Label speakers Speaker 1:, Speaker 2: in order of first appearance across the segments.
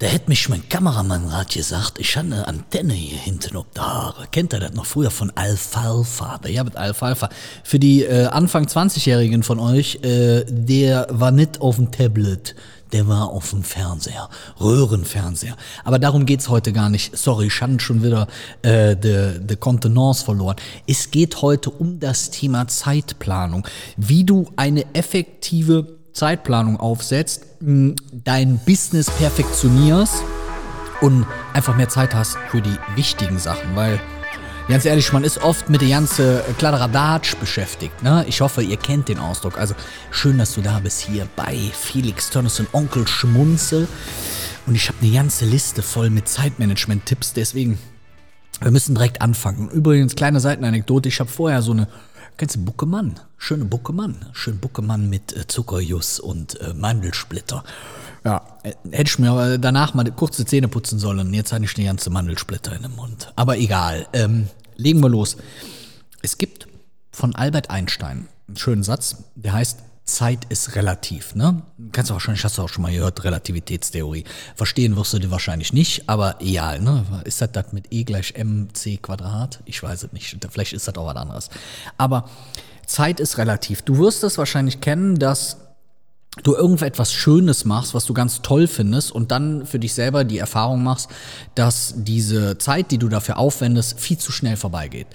Speaker 1: Da hätte mich mein Kameramann grad gesagt, ich habe eine Antenne hier hinten ob Haare. Kennt ihr das noch früher von Alfalfa? Ja, mit Alfalfa. Für die äh, Anfang 20-Jährigen von euch, äh, der war nicht auf dem Tablet, der war auf dem Fernseher, Röhrenfernseher. Aber darum geht's heute gar nicht. Sorry, ich hatte schon wieder äh, de, de Kontenance verloren. Es geht heute um das Thema Zeitplanung. Wie du eine effektive Zeitplanung aufsetzt, dein Business perfektionierst und einfach mehr Zeit hast für die wichtigen Sachen, weil Ganz ehrlich, man ist oft mit der ganzen Kladderadatsch beschäftigt. Ne? Ich hoffe, ihr kennt den Ausdruck. Also schön, dass du da bist hier bei Felix Tönnes und Onkel Schmunzel. Und ich habe eine ganze Liste voll mit Zeitmanagement-Tipps. Deswegen, wir müssen direkt anfangen. Übrigens, kleine Seitenanekdote. Ich habe vorher so eine Kennst du Buckemann? Schöne Buckemann. Schön Buckemann mit äh, Zuckerjuss und äh, Mandelsplitter. Ja, äh, hätte ich mir danach mal kurze Zähne putzen sollen. Jetzt habe ich die ganze Mandelsplitter in dem Mund. Aber egal. Ähm, legen wir los. Es gibt von Albert Einstein einen schönen Satz, der heißt, Zeit ist relativ, ne? Kannst du wahrscheinlich, hast du auch schon mal gehört, Relativitätstheorie. Verstehen wirst du die wahrscheinlich nicht, aber egal, ne? Ist das das mit E gleich mc Quadrat? Ich weiß es nicht. Vielleicht ist das auch was anderes. Aber Zeit ist relativ. Du wirst es wahrscheinlich kennen, dass du irgendetwas Schönes machst, was du ganz toll findest und dann für dich selber die Erfahrung machst, dass diese Zeit, die du dafür aufwendest, viel zu schnell vorbeigeht.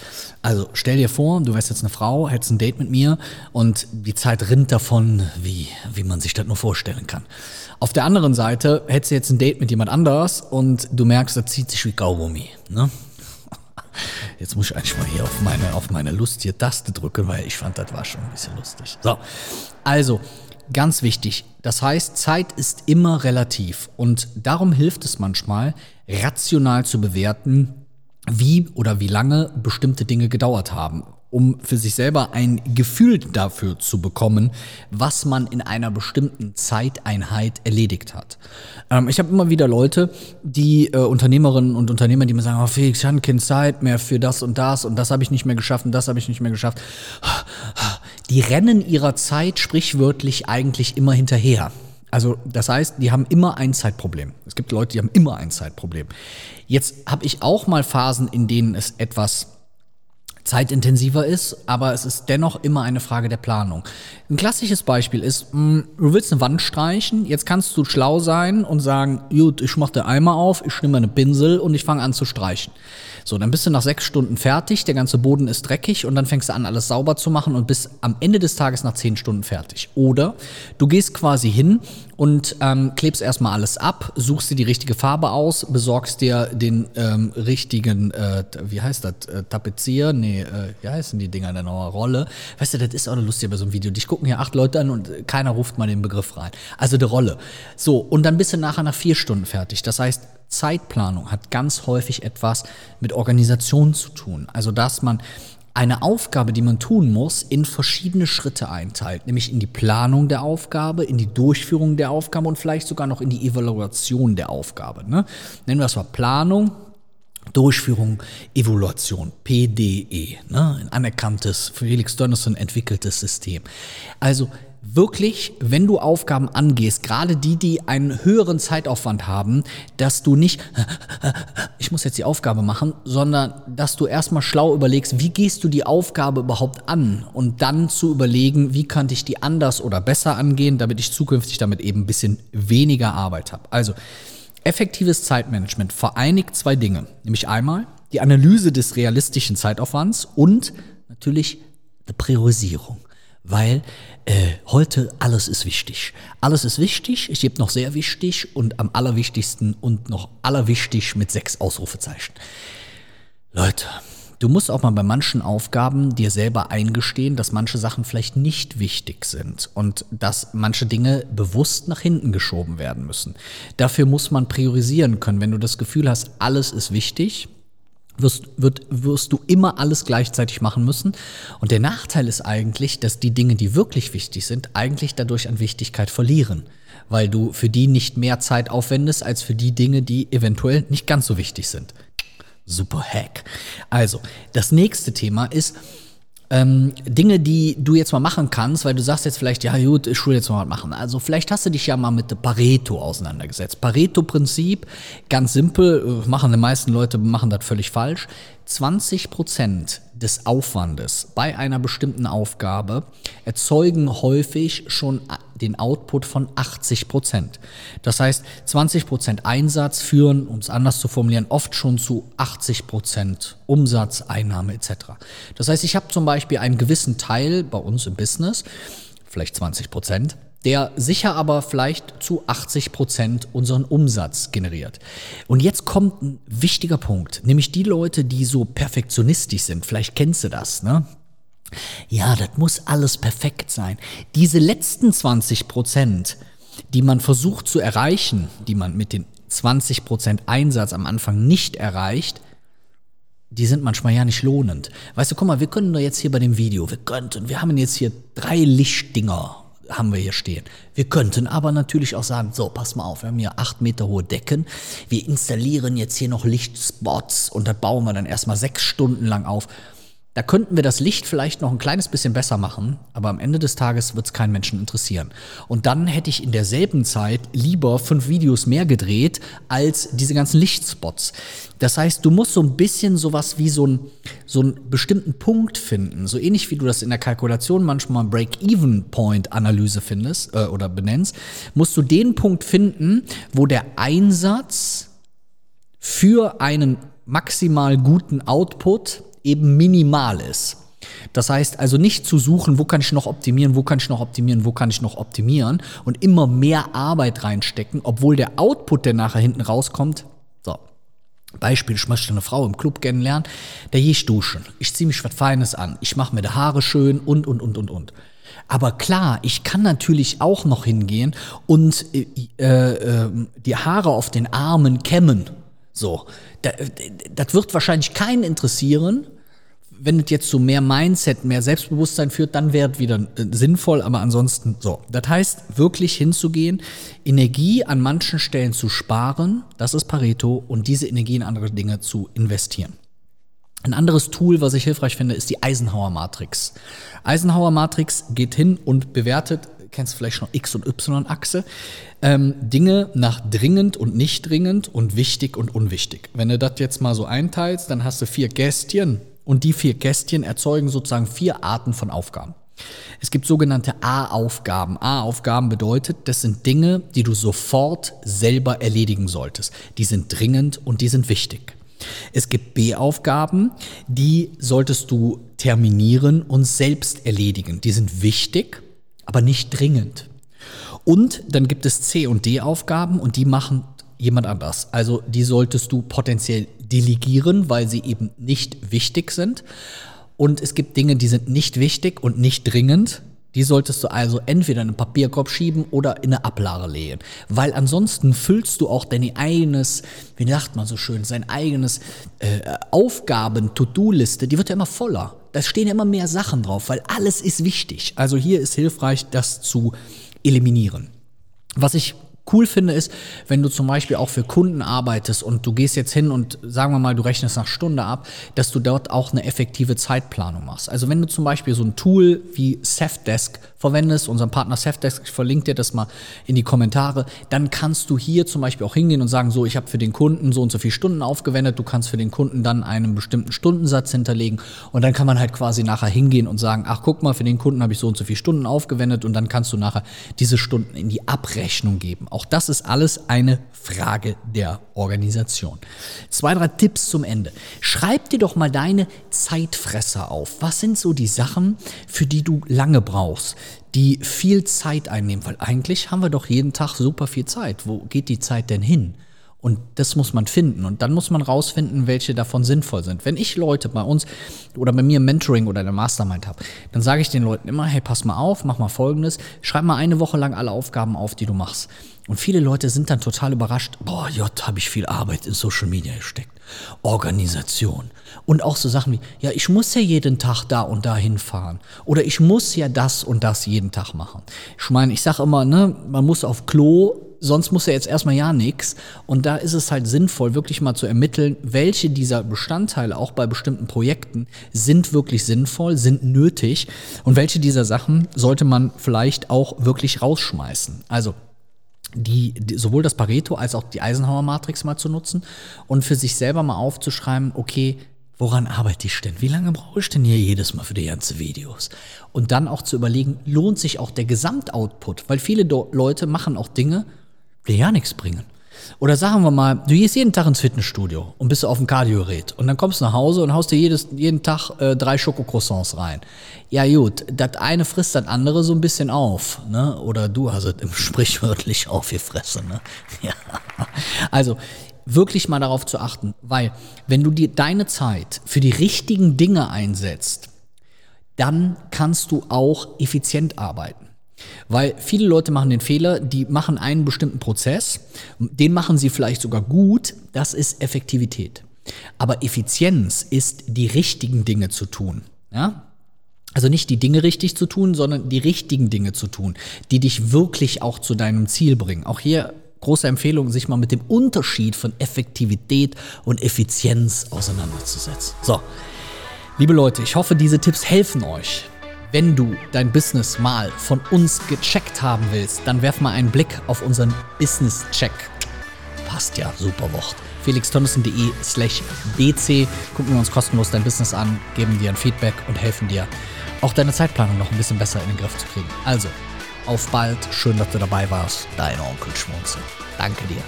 Speaker 1: Also stell dir vor, du wärst jetzt eine Frau, hättest ein Date mit mir und die Zeit rinnt davon, wie, wie man sich das nur vorstellen kann. Auf der anderen Seite hättest du jetzt ein Date mit jemand anders und du merkst, das zieht sich wie Kaugummi. Ne? Jetzt muss ich eigentlich mal hier auf meine, auf meine lustige Taste drücken, weil ich fand, das war schon ein bisschen lustig. So, also Ganz wichtig. Das heißt, Zeit ist immer relativ und darum hilft es manchmal, rational zu bewerten, wie oder wie lange bestimmte Dinge gedauert haben, um für sich selber ein Gefühl dafür zu bekommen, was man in einer bestimmten Zeiteinheit erledigt hat. Ähm, ich habe immer wieder Leute, die äh, Unternehmerinnen und Unternehmer, die mir sagen, oh Felix, ich habe keine Zeit mehr für das und das und das habe ich nicht mehr geschafft und das habe ich nicht mehr geschafft die rennen ihrer Zeit sprichwörtlich eigentlich immer hinterher. Also das heißt, die haben immer ein Zeitproblem. Es gibt Leute, die haben immer ein Zeitproblem. Jetzt habe ich auch mal Phasen, in denen es etwas zeitintensiver ist, aber es ist dennoch immer eine Frage der Planung. Ein klassisches Beispiel ist, mh, mm, du willst eine Wand streichen, jetzt kannst du schlau sein und sagen, gut, ich mache den Eimer auf, ich nehme eine Pinsel und ich fange an zu streichen. So, dann bist du nach sechs Stunden fertig, der ganze Boden ist dreckig und dann fängst du an, alles sauber zu machen und bist am Ende des Tages nach zehn Stunden fertig. Oder du gehst quasi hin und ähm, klebst erstmal alles ab, suchst dir die richtige Farbe aus, besorgst dir den ähm, richtigen, äh, wie heißt das, äh, Tapezier? Nee, äh, wie heißen die Dinger denn noch? Rolle. Weißt du, das ist auch eine lustige bei so einem Video. Dich gucken hier acht Leute an und keiner ruft mal den Begriff rein. Also die Rolle. So, und dann bist du nachher nach vier Stunden fertig. Das heißt, Zeitplanung hat ganz häufig etwas mit Organisation zu tun. Also, dass man eine Aufgabe, die man tun muss, in verschiedene Schritte einteilt, nämlich in die Planung der Aufgabe, in die Durchführung der Aufgabe und vielleicht sogar noch in die Evaluation der Aufgabe. Ne? Nennen wir das mal Planung, Durchführung, Evaluation, PDE, ne? ein anerkanntes, Felix Dönnerson entwickeltes System. Also wirklich, wenn du Aufgaben angehst, gerade die, die einen höheren Zeitaufwand haben, dass du nicht, ich muss jetzt die Aufgabe machen, sondern dass du erstmal schlau überlegst, wie gehst du die Aufgabe überhaupt an und dann zu überlegen, wie könnte ich die anders oder besser angehen, damit ich zukünftig damit eben ein bisschen weniger Arbeit habe. Also, effektives Zeitmanagement vereinigt zwei Dinge, nämlich einmal die Analyse des realistischen Zeitaufwands und natürlich die Priorisierung weil äh, heute alles ist wichtig. Alles ist wichtig, ich gebe noch sehr wichtig und am allerwichtigsten und noch allerwichtig mit sechs Ausrufezeichen. Leute, du musst auch mal bei manchen Aufgaben dir selber eingestehen, dass manche Sachen vielleicht nicht wichtig sind und dass manche Dinge bewusst nach hinten geschoben werden müssen. Dafür muss man priorisieren können. Wenn du das Gefühl hast, alles ist wichtig, wirst, wird, wirst du immer alles gleichzeitig machen müssen. Und der Nachteil ist eigentlich, dass die Dinge, die wirklich wichtig sind, eigentlich dadurch an Wichtigkeit verlieren, weil du für die nicht mehr Zeit aufwendest als für die Dinge, die eventuell nicht ganz so wichtig sind. Super Hack. Also, das nächste Thema ist, ähm, Dinge, die du jetzt mal machen kannst, weil du sagst jetzt vielleicht, ja gut, ich will jetzt mal was machen. Also vielleicht hast du dich ja mal mit dem Pareto auseinandergesetzt. Pareto-Prinzip, ganz simpel, äh, machen die meisten Leute machen das völlig falsch. 20 Prozent des Aufwandes bei einer bestimmten Aufgabe erzeugen häufig schon den Output von 80 Prozent. Das heißt, 20 Prozent Einsatz führen, um es anders zu formulieren, oft schon zu 80 Prozent Umsatz, Einnahme etc. Das heißt, ich habe zum Beispiel einen gewissen Teil bei uns im Business, vielleicht 20 Prozent, der sicher aber vielleicht zu 80 Prozent unseren Umsatz generiert. Und jetzt kommt ein wichtiger Punkt, nämlich die Leute, die so perfektionistisch sind. Vielleicht kennst du das, ne? Ja, das muss alles perfekt sein. Diese letzten 20 Prozent, die man versucht zu erreichen, die man mit den 20 Prozent Einsatz am Anfang nicht erreicht, die sind manchmal ja nicht lohnend. Weißt du, guck mal, wir können doch jetzt hier bei dem Video, wir könnten, wir haben jetzt hier drei Lichtdinger haben wir hier stehen. Wir könnten aber natürlich auch sagen, so, pass mal auf, wir haben hier acht Meter hohe Decken. Wir installieren jetzt hier noch Lichtspots und das bauen wir dann erstmal sechs Stunden lang auf. Da könnten wir das Licht vielleicht noch ein kleines bisschen besser machen, aber am Ende des Tages wird es keinen Menschen interessieren. Und dann hätte ich in derselben Zeit lieber fünf Videos mehr gedreht als diese ganzen Lichtspots. Das heißt, du musst so ein bisschen sowas wie so, ein, so einen bestimmten Punkt finden. So ähnlich wie du das in der Kalkulation manchmal Break-Even-Point-Analyse findest äh, oder benennst, musst du den Punkt finden, wo der Einsatz für einen maximal guten Output eben minimal ist. Das heißt also nicht zu suchen, wo kann ich noch optimieren, wo kann ich noch optimieren, wo kann ich noch optimieren und immer mehr Arbeit reinstecken, obwohl der Output, der nachher hinten rauskommt, so. Beispiel, ich möchte eine Frau im Club kennenlernen, da gehe ich duschen, ich ziehe mich was Feines an, ich mache mir die Haare schön und, und, und, und, und. Aber klar, ich kann natürlich auch noch hingehen und äh, äh, die Haare auf den Armen kämmen. So, das wird wahrscheinlich keinen interessieren, wenn es jetzt zu mehr Mindset, mehr Selbstbewusstsein führt, dann wäre es wieder äh, sinnvoll, aber ansonsten so. Das heißt, wirklich hinzugehen, Energie an manchen Stellen zu sparen, das ist Pareto, und diese Energie in andere Dinge zu investieren. Ein anderes Tool, was ich hilfreich finde, ist die Eisenhower Matrix. Eisenhower Matrix geht hin und bewertet, kennst du vielleicht schon X- und Y-Achse, ähm, Dinge nach dringend und nicht dringend und wichtig und unwichtig. Wenn du das jetzt mal so einteilst, dann hast du vier Kästchen, und die vier Kästchen erzeugen sozusagen vier Arten von Aufgaben. Es gibt sogenannte A-Aufgaben. A-Aufgaben bedeutet, das sind Dinge, die du sofort selber erledigen solltest. Die sind dringend und die sind wichtig. Es gibt B-Aufgaben, die solltest du terminieren und selbst erledigen. Die sind wichtig, aber nicht dringend. Und dann gibt es C- und D-Aufgaben und die machen jemand anders. Also die solltest du potenziell delegieren, weil sie eben nicht wichtig sind. Und es gibt Dinge, die sind nicht wichtig und nicht dringend. Die solltest du also entweder in einen Papierkorb schieben oder in eine Ablage legen. Weil ansonsten füllst du auch dein eigenes, wie sagt man so schön, sein eigenes äh, Aufgaben-To-Do-Liste, die wird ja immer voller. Da stehen ja immer mehr Sachen drauf, weil alles ist wichtig. Also hier ist hilfreich, das zu eliminieren. Was ich cool finde, ist, wenn du zum Beispiel auch für Kunden arbeitest und du gehst jetzt hin und sagen wir mal, du rechnest nach Stunde ab, dass du dort auch eine effektive Zeitplanung machst. Also wenn du zum Beispiel so ein Tool wie Safdesk verwendest, unseren Partner Safdesk, ich verlinke dir das mal in die Kommentare, dann kannst du hier zum Beispiel auch hingehen und sagen, so, ich habe für den Kunden so und so viele Stunden aufgewendet, du kannst für den Kunden dann einen bestimmten Stundensatz hinterlegen und dann kann man halt quasi nachher hingehen und sagen, ach guck mal, für den Kunden habe ich so und so viele Stunden aufgewendet und dann kannst du nachher diese Stunden in die Abrechnung geben. Auch das ist alles eine Frage der Organisation. Zwei, drei Tipps zum Ende. Schreib dir doch mal deine Zeitfresser auf. Was sind so die Sachen, für die du lange brauchst, die viel Zeit einnehmen? Weil eigentlich haben wir doch jeden Tag super viel Zeit. Wo geht die Zeit denn hin? Und das muss man finden. Und dann muss man rausfinden, welche davon sinnvoll sind. Wenn ich Leute bei uns oder bei mir im Mentoring oder in der Mastermind habe, dann sage ich den Leuten immer, hey, pass mal auf, mach mal Folgendes, schreib mal eine Woche lang alle Aufgaben auf, die du machst. Und viele Leute sind dann total überrascht, boah, Jott, habe ich viel Arbeit in Social Media gesteckt. Organisation. Und auch so Sachen wie, ja, ich muss ja jeden Tag da und da hinfahren. Oder ich muss ja das und das jeden Tag machen. Ich meine, ich sage immer, ne, man muss auf Klo, sonst muss ja jetzt erstmal ja nichts. Und da ist es halt sinnvoll, wirklich mal zu ermitteln, welche dieser Bestandteile auch bei bestimmten Projekten sind wirklich sinnvoll, sind nötig und welche dieser Sachen sollte man vielleicht auch wirklich rausschmeißen. Also die, die, sowohl das Pareto als auch die Eisenhower-Matrix mal zu nutzen und für sich selber mal aufzuschreiben, okay, woran arbeite ich denn? Wie lange brauche ich denn hier jedes Mal für die ganzen Videos? Und dann auch zu überlegen, lohnt sich auch der Gesamtoutput? Weil viele Leute machen auch Dinge, die ja nichts bringen. Oder sagen wir mal, du gehst jeden Tag ins Fitnessstudio und bist auf dem Kardiogerät und dann kommst du nach Hause und haust dir jedes, jeden Tag äh, drei Schokocroissants rein. Ja gut, das eine frisst das andere so ein bisschen auf, ne? Oder du hast es sprichwörtlich aufgefressen, ne? Ja. Also wirklich mal darauf zu achten, weil wenn du dir deine Zeit für die richtigen Dinge einsetzt, dann kannst du auch effizient arbeiten. Weil viele Leute machen den Fehler, die machen einen bestimmten Prozess, den machen sie vielleicht sogar gut, das ist Effektivität. Aber Effizienz ist die richtigen Dinge zu tun. Ja? Also nicht die Dinge richtig zu tun, sondern die richtigen Dinge zu tun, die dich wirklich auch zu deinem Ziel bringen. Auch hier große Empfehlung, sich mal mit dem Unterschied von Effektivität und Effizienz auseinanderzusetzen. So, liebe Leute, ich hoffe, diese Tipps helfen euch. Wenn du dein Business mal von uns gecheckt haben willst, dann werf mal einen Blick auf unseren Business-Check. Passt ja, super Wort. felixtonnissen.de slash bc. Gucken wir uns kostenlos dein Business an, geben dir ein Feedback und helfen dir, auch deine Zeitplanung noch ein bisschen besser in den Griff zu kriegen. Also, auf bald, schön, dass du dabei warst. Dein Onkel Schmunzel. Danke dir.